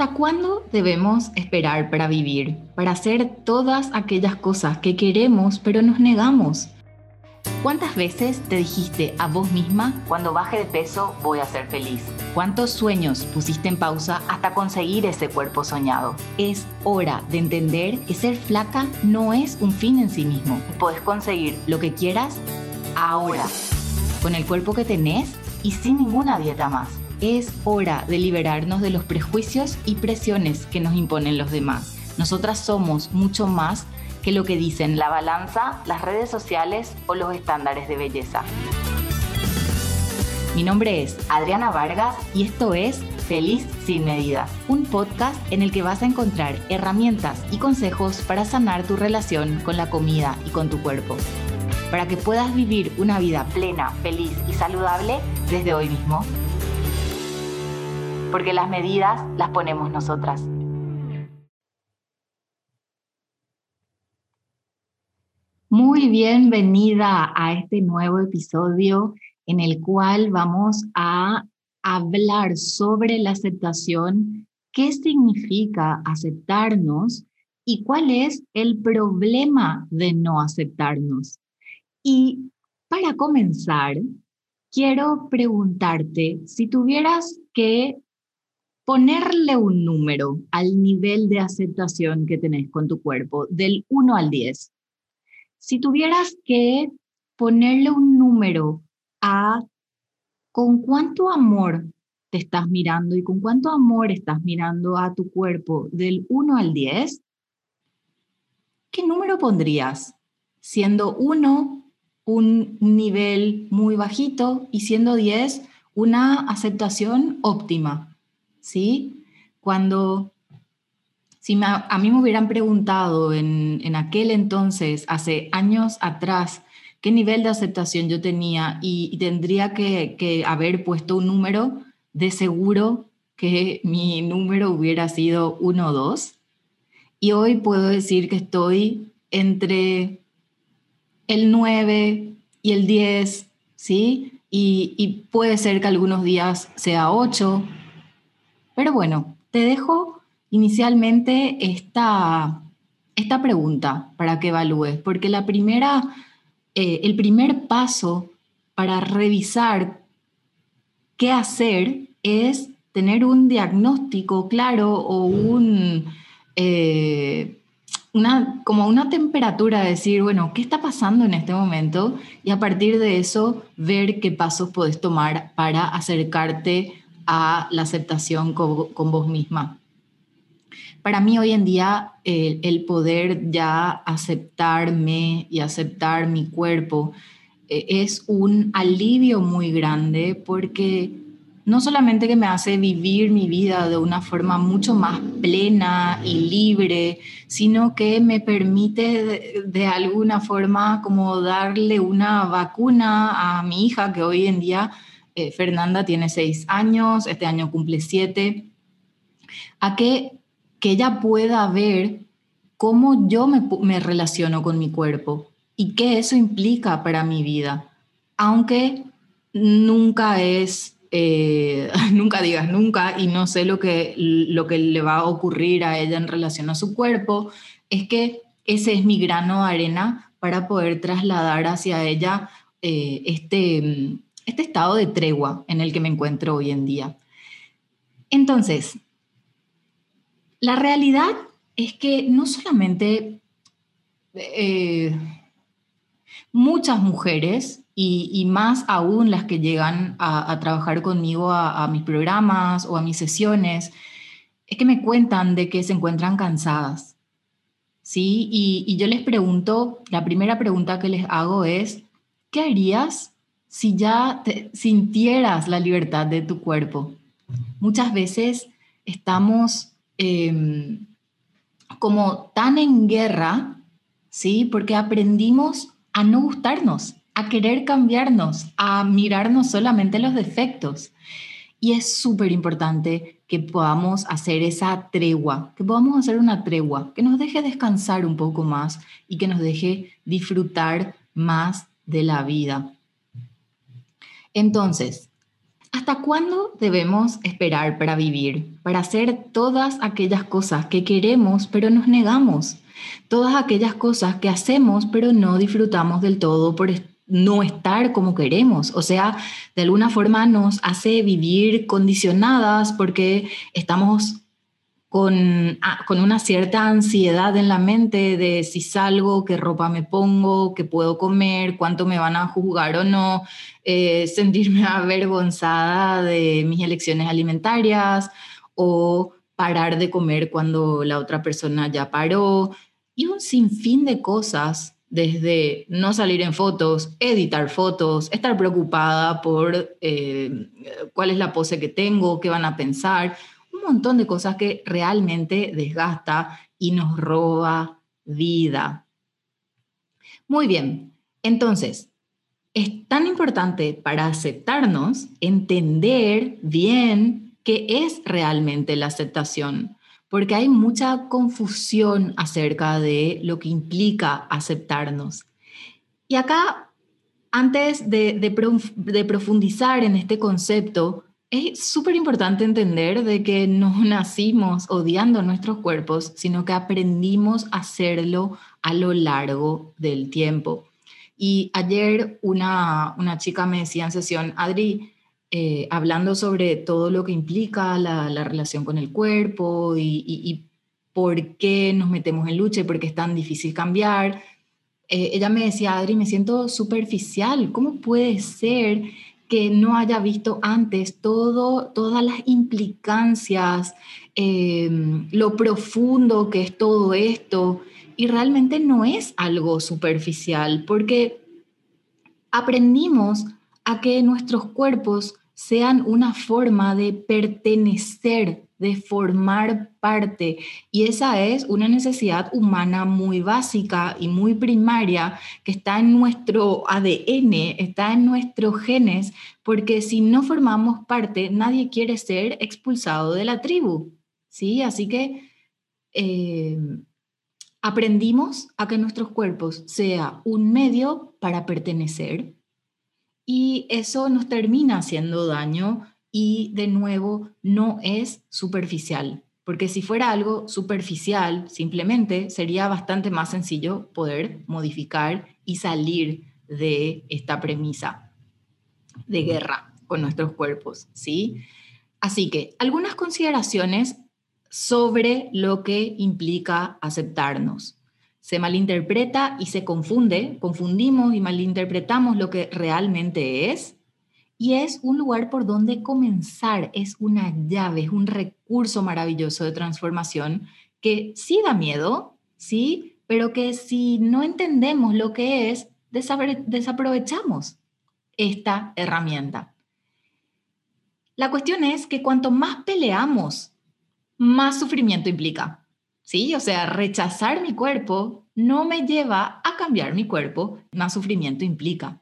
¿Hasta cuándo debemos esperar para vivir, para hacer todas aquellas cosas que queremos pero nos negamos? ¿Cuántas veces te dijiste a vos misma, cuando baje de peso voy a ser feliz? ¿Cuántos sueños pusiste en pausa hasta conseguir ese cuerpo soñado? Es hora de entender que ser flaca no es un fin en sí mismo. Puedes conseguir lo que quieras ahora, con el cuerpo que tenés y sin ninguna dieta más. Es hora de liberarnos de los prejuicios y presiones que nos imponen los demás. Nosotras somos mucho más que lo que dicen la balanza, las redes sociales o los estándares de belleza. Mi nombre es Adriana Vargas y esto es Feliz sin medida, un podcast en el que vas a encontrar herramientas y consejos para sanar tu relación con la comida y con tu cuerpo, para que puedas vivir una vida plena, feliz y saludable desde hoy mismo porque las medidas las ponemos nosotras. Muy bienvenida a este nuevo episodio en el cual vamos a hablar sobre la aceptación, qué significa aceptarnos y cuál es el problema de no aceptarnos. Y para comenzar, quiero preguntarte si tuvieras que ponerle un número al nivel de aceptación que tenés con tu cuerpo, del 1 al 10. Si tuvieras que ponerle un número a con cuánto amor te estás mirando y con cuánto amor estás mirando a tu cuerpo del 1 al 10, ¿qué número pondrías? Siendo 1 un nivel muy bajito y siendo 10 una aceptación óptima. ¿Sí? Cuando, si a mí me hubieran preguntado en, en, aquel entonces, hace años atrás, qué nivel de aceptación yo tenía y, tendría que, que, haber puesto un número, de seguro que mi número hubiera sido 1 o 2. Y hoy puedo decir que estoy entre el 9 y el 10, ¿sí? Y, y puede ser que algunos días sea 8, pero bueno, te dejo inicialmente esta, esta pregunta para que evalúes, porque la primera, eh, el primer paso para revisar qué hacer es tener un diagnóstico claro o un, eh, una, como una temperatura, decir, bueno, ¿qué está pasando en este momento? Y a partir de eso, ver qué pasos puedes tomar para acercarte a la aceptación con, vos misma. Para mí hoy en día el, poder ya aceptarme y aceptar mi cuerpo eh, es un alivio muy grande porque no solamente que me hace vivir mi vida de una forma mucho más plena y libre, sino que me permite de, alguna forma como darle una vacuna a mi hija que hoy en día eh, Fernanda tiene seis años, este año cumple siete, a que, que ella pueda ver cómo yo me, relaciono con mi cuerpo y qué eso implica para mi vida, aunque nunca es, eh, nunca digas nunca y no sé lo que, lo que le va a ocurrir a ella en relación a su cuerpo, es que ese es mi grano de arena para poder trasladar hacia ella eh, este este estado de tregua en el que me encuentro hoy en día. Entonces, la realidad es que no solamente eh, muchas mujeres, y, más aún las que llegan a, trabajar conmigo a, mis programas o a mis sesiones, es que me cuentan de que se encuentran cansadas. ¿sí? Y, y yo les pregunto, la primera pregunta que les hago es, ¿qué harías si ya sintieras la libertad de tu cuerpo. Muchas veces estamos em, como tan en guerra, ¿sí? Porque aprendimos a no gustarnos, a querer cambiarnos, a mirarnos solamente los defectos. Y es súper importante que podamos hacer esa tregua, que podamos hacer una tregua, que nos deje descansar un poco más y que nos deje disfrutar más de la vida. Entonces, ¿Hasta cuándo debemos esperar para vivir, para hacer todas aquellas cosas que queremos pero nos negamos? Todas aquellas cosas que hacemos pero no disfrutamos del todo por no estar como queremos. O sea, de alguna forma nos hace vivir condicionadas porque estamos con, ah, con, una cierta ansiedad en la mente de si salgo, qué ropa me pongo, qué puedo comer, cuánto me van a juzgar o no, eh, sentirme avergonzada de mis elecciones alimentarias o parar de comer cuando la otra persona ya paró y un sinfín de cosas desde no salir en fotos, editar fotos, estar preocupada por eh, cuál es la pose que tengo, qué van a pensar, un montón de cosas que realmente desgasta y nos roba vida. Muy bien, entonces, es tan importante para aceptarnos entender bien qué es realmente la aceptación, porque hay mucha confusión acerca de lo que implica aceptarnos. Y acá, antes de, de profundizar en este concepto, es súper importante entender de que no nacimos odiando nuestros cuerpos, sino que aprendimos a hacerlo a lo largo del tiempo. Y ayer una, una chica me decía en sesión, Adri, eh, hablando sobre todo lo que implica la, la relación con el cuerpo y, y, por qué nos metemos en lucha y por qué es tan difícil cambiar. Eh, ella me decía, Adri, me siento superficial. ¿Cómo puede ser que no haya visto antes todo, todas las implicancias, em, lo profundo que es todo esto. Y realmente no es algo superficial, porque aprendimos a que nuestros cuerpos sean una forma de pertenecer de formar parte. Y esa es una necesidad humana muy básica y muy primaria que está en nuestro ADN, está en nuestros genes, porque si no formamos parte, nadie quiere ser expulsado de la tribu. ¿sí? Así que eh, aprendimos a que nuestros cuerpos sea un medio para pertenecer y eso nos termina haciendo daño y de nuevo no es superficial, porque si fuera algo superficial, simplemente sería bastante más sencillo poder modificar y salir de esta premisa de guerra con nuestros cuerpos, ¿sí? Así que algunas consideraciones sobre lo que implica aceptarnos. Se malinterpreta y se confunde, confundimos y malinterpretamos lo que realmente es y es un lugar por donde comenzar, es una llave, es un recurso maravilloso de transformación que sí da miedo, sí, pero que si no entendemos lo que es, desaprovechamos esta herramienta. La cuestión es que cuanto más peleamos, más sufrimiento implica. ¿Sí? O sea, rechazar mi cuerpo no me lleva a cambiar mi cuerpo, más sufrimiento implica.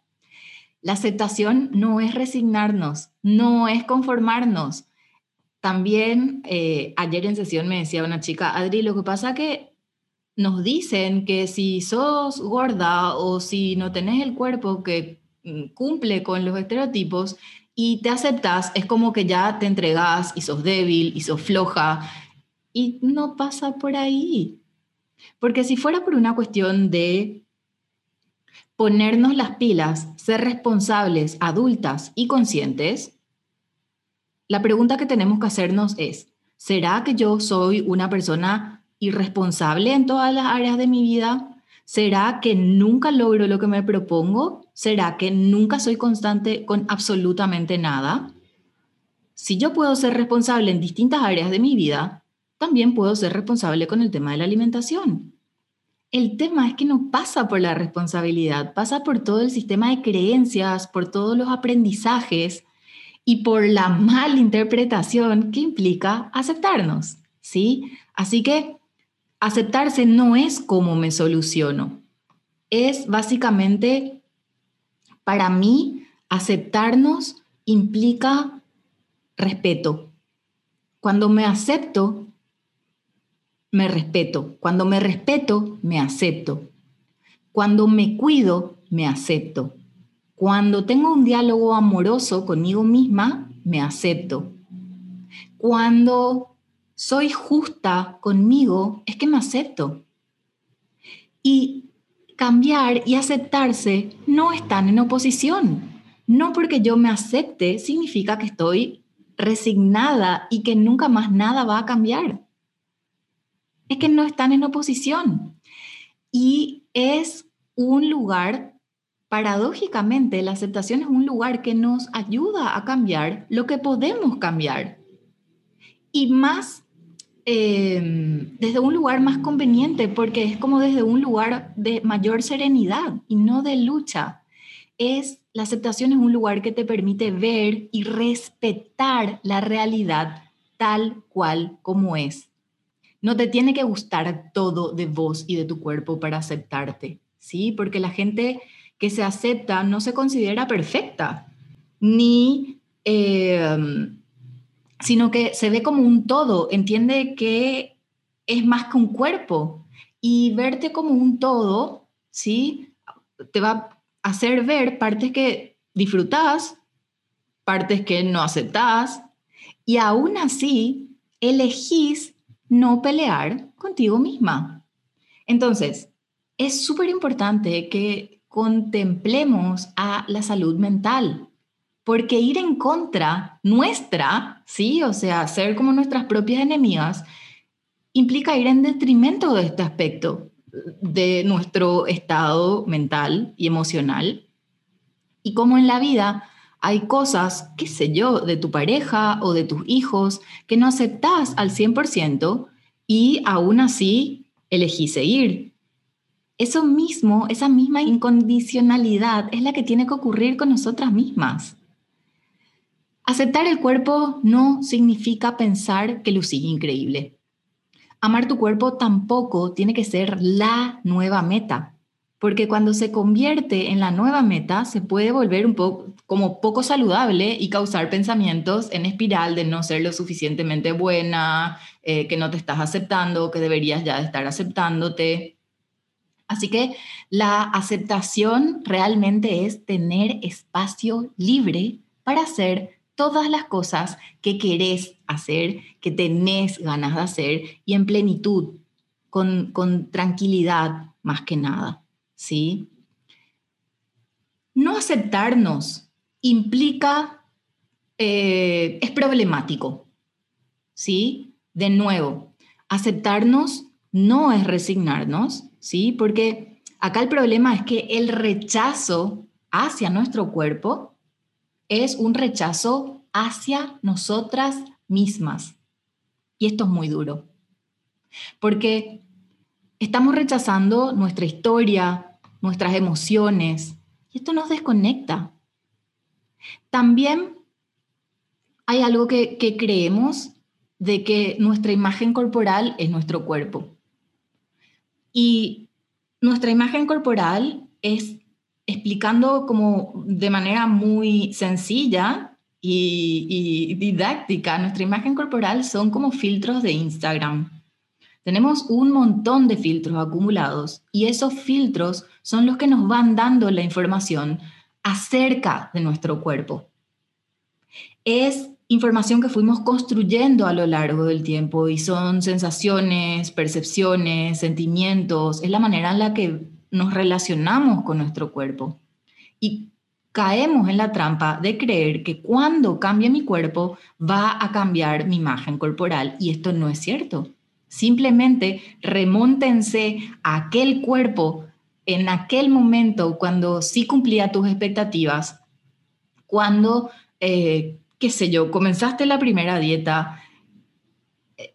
La aceptación no es resignarnos, no es conformarnos. También eh, ayer en sesión me decía una chica, Adri, lo que pasa que nos dicen que si sos gorda o si no tenés el cuerpo que mm, cumple con los estereotipos y te aceptas, es como que ya te entregas y sos débil y sos floja. Y no pasa por ahí. Porque si fuera por una cuestión de ponernos las pilas, ser responsables, adultas y conscientes, la pregunta que tenemos que hacernos es, ¿será que yo soy una persona irresponsable en todas las áreas de mi vida? ¿Será que nunca logro lo que me propongo? ¿Será que nunca soy constante con absolutamente nada? Si yo puedo ser responsable en distintas áreas de mi vida, también puedo ser responsable con el tema de la alimentación. El tema es que no pasa por la responsabilidad, pasa por todo el sistema de creencias, por todos los aprendizajes y por la malinterpretación que implica aceptarnos, ¿sí? Así que aceptarse no es como me soluciono, es básicamente, para mí, aceptarnos implica respeto. Cuando me acepto, me respeto. Cuando me respeto, me acepto. Cuando me cuido, me acepto. Cuando tengo un diálogo amoroso conmigo misma, me acepto. Cuando soy justa conmigo, es que me acepto. Y cambiar y aceptarse no están en oposición. No porque yo me acepte significa que estoy resignada y que nunca más nada va a cambiar. Es que no están en oposición. Y es un lugar, paradójicamente, la aceptación es un lugar que nos ayuda a cambiar lo que podemos cambiar. Y más Em, desde un lugar más conveniente, porque es como desde un lugar de mayor serenidad y no de lucha. Es la aceptación es un lugar que te permite ver y respetar la realidad tal cual como es. No te tiene que gustar todo de vos y de tu cuerpo para aceptarte, ¿sí? Porque la gente que se acepta no se considera perfecta, ni eh, sino que se ve como un todo, entiende que es más que un cuerpo y verte como un todo, ¿sí? Te va a hacer ver partes que disfrutas, partes que no aceptas y aún así elegís no pelear contigo misma. Entonces, es súper importante que contemplemos a la salud mental porque ir en contra nuestra, ¿sí? O sea, ser como nuestras propias enemigas, implica ir en detrimento de este aspecto de nuestro estado mental y emocional. Y como en la vida hay cosas, qué sé yo, de tu pareja o de tus hijos que no aceptas al 100% y aún así elegí seguir. Eso mismo, esa misma incondicionalidad es la que tiene que ocurrir con nosotras mismas. Aceptar el cuerpo no significa pensar que lucís increíble. Amar tu cuerpo tampoco tiene que ser la nueva meta, porque cuando se convierte en la nueva meta se puede volver un poco como poco saludable y causar pensamientos en espiral de no ser lo suficientemente buena, eh, que no te estás aceptando, que deberías ya estar aceptándote. Así que la aceptación realmente es tener espacio libre para ser todas las cosas que querés hacer, que tenés ganas de hacer y en plenitud, con, tranquilidad más que nada, ¿sí? No aceptarnos implica, eh, es problemático, ¿sí? De nuevo, aceptarnos no es resignarnos, ¿sí? Porque acá el problema es que el rechazo hacia nuestro cuerpo es un rechazo hacia nosotras mismas. Y esto es muy duro, porque estamos rechazando nuestra historia, nuestras emociones, y esto nos desconecta. También hay algo que, creemos de que nuestra imagen corporal es nuestro cuerpo. Y nuestra imagen corporal es explicando como de manera muy sencilla y, didáctica, nuestra imagen corporal son como filtros de Instagram. Tenemos un montón de filtros acumulados y esos filtros son los que nos van dando la información acerca de nuestro cuerpo. Es información que fuimos construyendo a lo largo del tiempo y son sensaciones, percepciones, sentimientos, es la manera en la que nos relacionamos con nuestro cuerpo y caemos en la trampa de creer que cuando cambie mi cuerpo va a cambiar mi imagen corporal y esto no es cierto. Simplemente remóntense a aquel cuerpo en aquel momento cuando sí cumplía tus expectativas, cuando, eh, qué sé yo, comenzaste la primera dieta.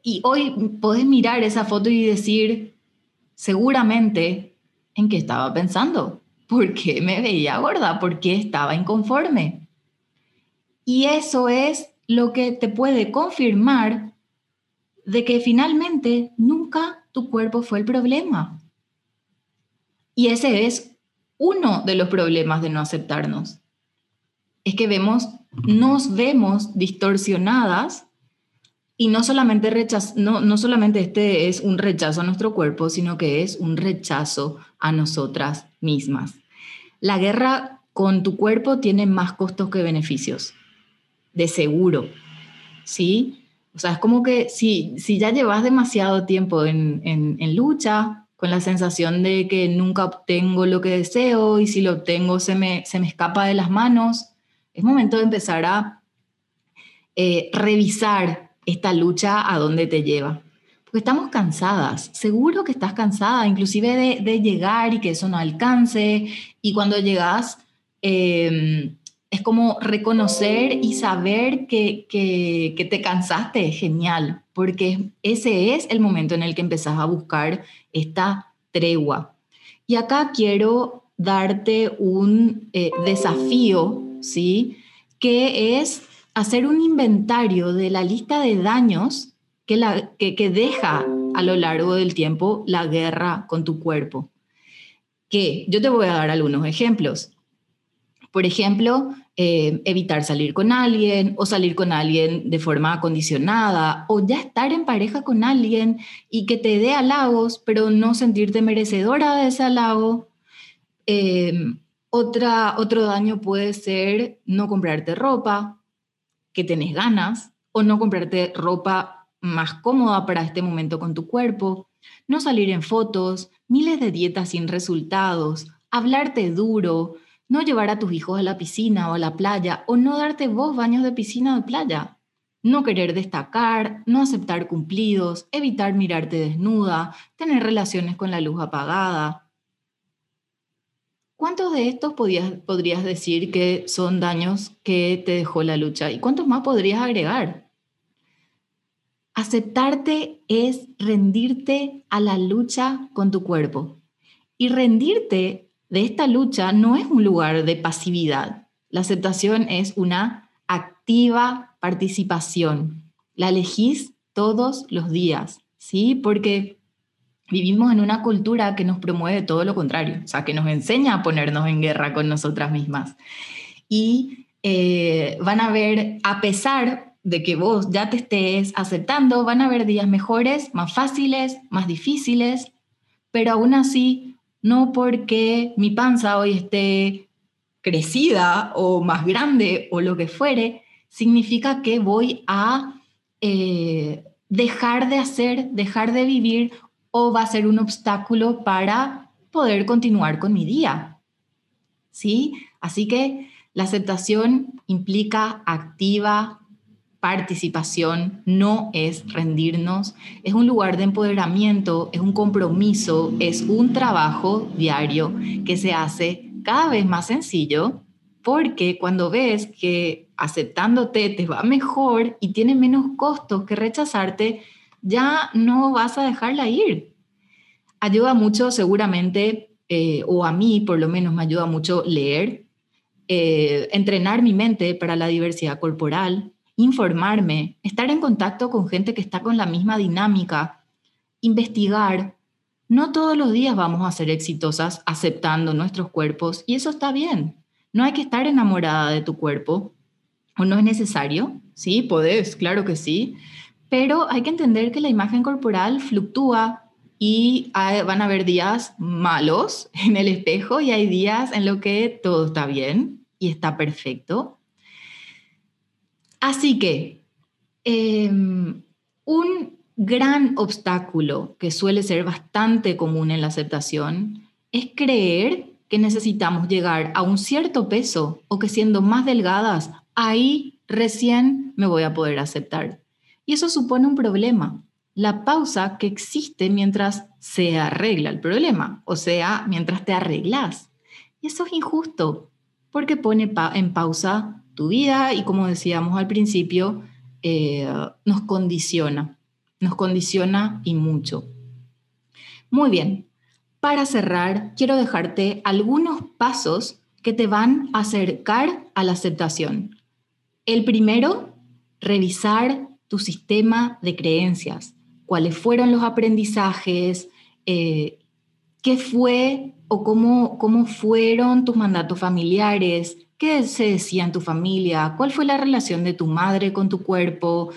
Y hoy podés mirar esa foto y decir, seguramente en qué estaba pensando, por qué me veía gorda, por qué estaba inconforme. Y eso es lo que te puede confirmar de que finalmente nunca tu cuerpo fue el problema. Y ese es uno de los problemas de no aceptarnos. Es que vemos, nos vemos distorsionadas y no solamente, rechazo, no, no solamente este es un rechazo a nuestro cuerpo, sino que es un rechazo a nosotras mismas. La guerra con tu cuerpo tiene más costos que beneficios. de seguro, ¿sí? O sea, es como que si, si ya llevas demasiado tiempo en, en, lucha, con la sensación de que nunca obtengo lo que deseo y si lo obtengo se me, se me escapa de las manos, es momento de empezar a eh, revisar esta lucha a dónde te lleva. Porque estamos cansadas, seguro que estás cansada, inclusive de, de llegar y que eso no alcance. Y cuando llegas, em, es como reconocer y saber que, que, que, te cansaste, genial, porque ese es el momento en el que empezás a buscar esta tregua. Y acá quiero darte un eh, desafío, ¿sí? Que es hacer un inventario de la lista de daños que, la, que, deja a lo largo del tiempo la guerra con tu cuerpo. Que yo te voy a dar algunos ejemplos. Por ejemplo, eh, evitar salir con alguien o salir con alguien de forma acondicionada o ya estar en pareja con alguien y que te dé halagos, pero no sentirte merecedora de ese halago. Eh, otra, otro daño puede ser no comprarte ropa que tenés ganas o no comprarte ropa más cómoda para este momento con tu cuerpo, no salir en fotos, miles de dietas sin resultados, hablarte duro, no llevar a tus hijos a la piscina o a la playa o no darte vos baños de piscina o de playa. No querer destacar, no aceptar cumplidos, evitar mirarte desnuda, tener relaciones con la luz apagada. ¿Cuántos de estos podrías decir que son daños que te dejó la lucha? ¿Y cuántos más podrías agregar? Aceptarte es rendirte a la lucha con tu cuerpo. Y rendirte de esta lucha no es un lugar de pasividad. La aceptación es una activa participación. La elegís todos los días, ¿sí? Porque vivimos en una cultura que nos promueve todo lo contrario, o sea, que nos enseña a ponernos en guerra con nosotras mismas. Y eh, van a ver, a pesar de que vos ya te estés aceptando, van a haber días mejores, más fáciles, más difíciles, pero aún así, no porque mi panza hoy esté crecida o más grande o lo que fuere, significa que voy a eh, dejar de hacer, dejar de vivir o va a ser un obstáculo para poder continuar con mi día. ¿Sí? Así que la aceptación implica activa participación, no es rendirnos, es un lugar de empoderamiento, es un compromiso, es un trabajo diario que se hace cada vez más sencillo porque cuando ves que aceptándote te va mejor y tiene menos costos que rechazarte, ya no vas a dejarla ir. Ayuda mucho seguramente, eh, o a mí por lo menos me ayuda mucho leer, eh, entrenar mi mente para la diversidad corporal, informarme, estar en contacto con gente que está con la misma dinámica, investigar. No todos los días vamos a ser exitosas aceptando nuestros cuerpos y eso está bien. No hay que estar enamorada de tu cuerpo o no es necesario. Sí, podés, claro que sí, pero hay que entender que la imagen corporal fluctúa y van a haber días malos en el espejo y hay días en los que todo está bien y está perfecto. Así que em, un gran obstáculo que suele ser bastante común en la aceptación es creer que necesitamos llegar a un cierto peso o que siendo más delgadas, ahí recién me voy a poder aceptar. Y eso supone un problema, la pausa que existe mientras se arregla el problema, o sea, mientras te arreglas. Y eso es injusto, porque pone en pausa tu vida y como decíamos al principio, eh, nos condiciona, nos condiciona y mucho. Muy bien, para cerrar, quiero dejarte algunos pasos que te van a acercar a la aceptación. El primero, revisar tu sistema de creencias, cuáles fueron los aprendizajes, eh, qué fue o cómo, cómo fueron tus mandatos familiares, ¿Qué se decía en tu familia? ¿Cuál fue la relación de tu madre con tu cuerpo?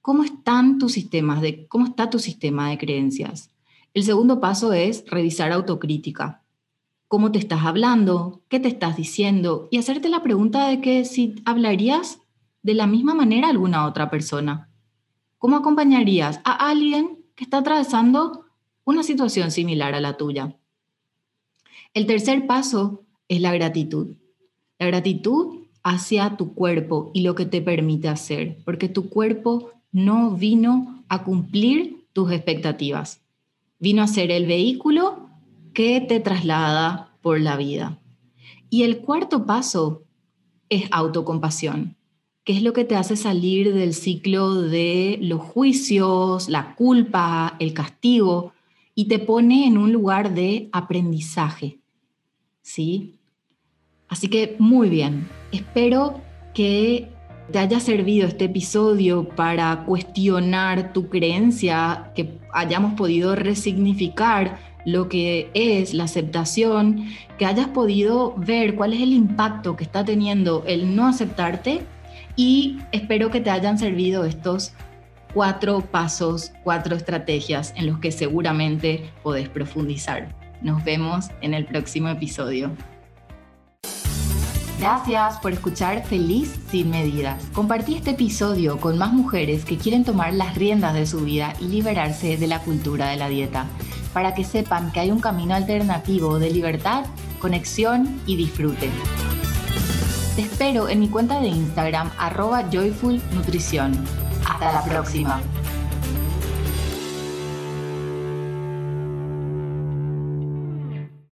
¿Cómo están tus sistemas de cómo está tu sistema de creencias? El segundo paso es revisar autocrítica. ¿Cómo te estás hablando? ¿Qué te estás diciendo? Y hacerte la pregunta de que si hablarías de la misma manera a alguna otra persona? ¿Cómo acompañarías a alguien que está atravesando una situación similar a la tuya? El tercer paso es la gratitud. La gratitud hacia tu cuerpo y lo que te permite hacer, porque tu cuerpo no vino a cumplir tus expectativas, vino a ser el vehículo que te traslada por la vida. Y el cuarto paso es autocompasión, que es lo que te hace salir del ciclo de los juicios, la culpa, el castigo, y te pone en un lugar de aprendizaje. ¿Sí? Así que muy bien, espero que te haya servido este episodio para cuestionar tu creencia, que hayamos podido resignificar lo que es la aceptación, que hayas podido ver cuál es el impacto que está teniendo el no aceptarte y espero que te hayan servido estos cuatro pasos, cuatro estrategias en los que seguramente podés profundizar. Nos vemos en el próximo episodio. Gracias por escuchar Feliz sin medidas. Compartí este episodio con más mujeres que quieren tomar las riendas de su vida y liberarse de la cultura de la dieta, para que sepan que hay un camino alternativo de libertad, conexión y disfrute. Te espero en mi cuenta de Instagram arroba joyfulnutrición. Hasta la próxima.